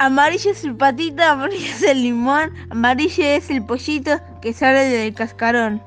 Amarillo es el patito, amarillo es el limón, amarillo es el pollito que sale del cascarón.